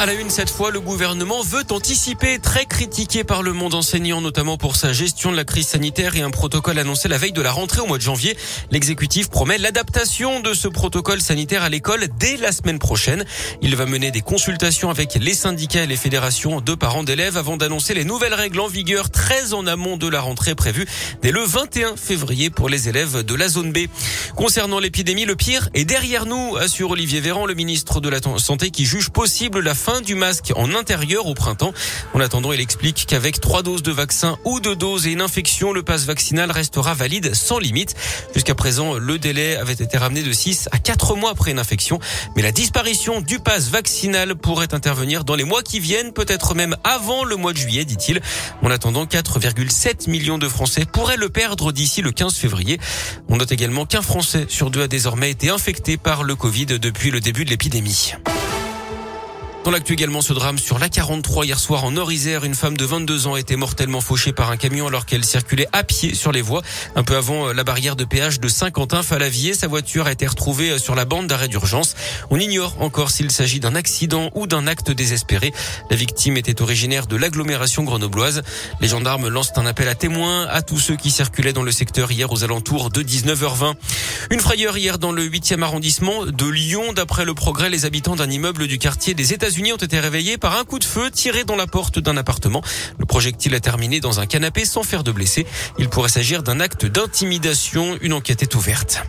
À la une, cette fois, le gouvernement veut anticiper, très critiqué par le monde enseignant, notamment pour sa gestion de la crise sanitaire et un protocole annoncé la veille de la rentrée au mois de janvier. L'exécutif promet l'adaptation de ce protocole sanitaire à l'école dès la semaine prochaine. Il va mener des consultations avec les syndicats et les fédérations de parents d'élèves avant d'annoncer les nouvelles règles en vigueur très en amont de la rentrée prévue dès le 21 février pour les élèves de la zone B. Concernant l'épidémie, le pire est derrière nous, assure Olivier Véran, le ministre de la Santé qui juge possible la fin du masque en intérieur au printemps. En attendant, il explique qu'avec trois doses de vaccin ou deux doses et une infection, le passe vaccinal restera valide sans limite. Jusqu'à présent, le délai avait été ramené de 6 à 4 mois après une infection. Mais la disparition du passe vaccinal pourrait intervenir dans les mois qui viennent, peut-être même avant le mois de juillet, dit-il. En attendant, 4,7 millions de Français pourraient le perdre d'ici le 15 février. On note également qu'un Français sur deux a désormais été infecté par le Covid depuis le début de l'épidémie. Dans l'actu également, ce drame sur l'A43 hier soir en Nord-Isère, une femme de 22 ans a été mortellement fauchée par un camion alors qu'elle circulait à pied sur les voies. Un peu avant euh, la barrière de péage de Saint-Quentin-Falavier, sa voiture a été retrouvée euh, sur la bande d'arrêt d'urgence. On ignore encore s'il s'agit d'un accident ou d'un acte désespéré. La victime était originaire de l'agglomération grenobloise. Les gendarmes lancent un appel à témoins à tous ceux qui circulaient dans le secteur hier aux alentours de 19h20. Une frayeur hier dans le 8e arrondissement de Lyon. D'après le progrès, les habitants d'un immeuble du quartier des États-Unis ont été réveillés par un coup de feu tiré dans la porte d'un appartement. Le projectile a terminé dans un canapé sans faire de blessés. Il pourrait s'agir d'un acte d'intimidation. Une enquête est ouverte.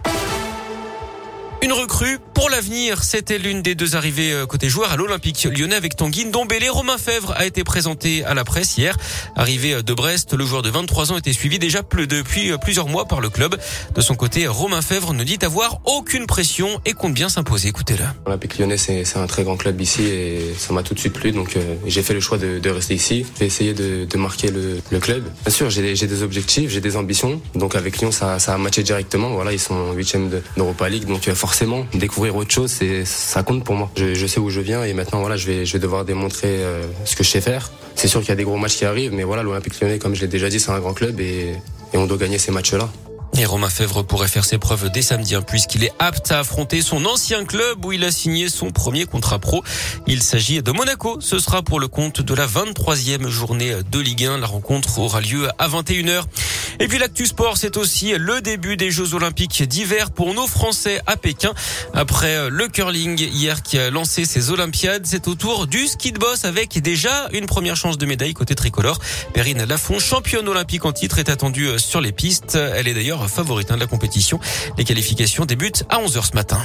Une recrue pour l'avenir, c'était l'une des deux arrivées euh, côté joueurs à l'Olympique lyonnais avec Tanguy Ndombele. Romain Fèvre a été présenté à la presse hier. Arrivé euh, de Brest, le joueur de 23 ans était suivi déjà depuis euh, plusieurs mois par le club. De son côté, Romain Fèvre ne dit avoir aucune pression et compte bien s'imposer. Écoutez-le. L'Olympique lyonnais, c'est un très grand club ici et ça m'a tout de suite plu. Donc j'ai fait le choix de, de rester ici. J'ai essayé de, de marquer le, club. Bien sûr, j'ai des, objectifs, j'ai des ambitions. Donc avec Lyon, ça, a matché directement. Voilà, ils sont huitième d'Europa League. Donc forcément, découvrir autre chose, ça compte pour moi. Je, sais où je viens et maintenant voilà, je vais devoir démontrer euh, ce que je sais faire. C'est sûr qu'il y a des gros matchs qui arrivent, mais voilà, l'Olympique Lyonnais, comme je l'ai déjà dit, c'est un grand club et, et on doit gagner ces matchs-là. Et Romain Fèvre pourrait faire ses preuves dès samedi, hein, puisqu'il est apte à affronter son ancien club où il a signé son premier contrat pro. Il s'agit de Monaco. Ce sera pour le compte de la 23e journée de Ligue 1. La rencontre aura lieu à 21h. Et puis l'actu sport, c'est aussi le début des Jeux Olympiques d'hiver pour nos Français à Pékin. Après le curling hier qui a lancé ses Olympiades, c'est au tour du ski de boss avec déjà une première chance de médaille côté tricolore. Perrine Lafont, championne olympique en titre, est attendue sur les pistes. Elle est d'ailleurs favorite hein, de la compétition. Les qualifications débutent à 11h ce matin.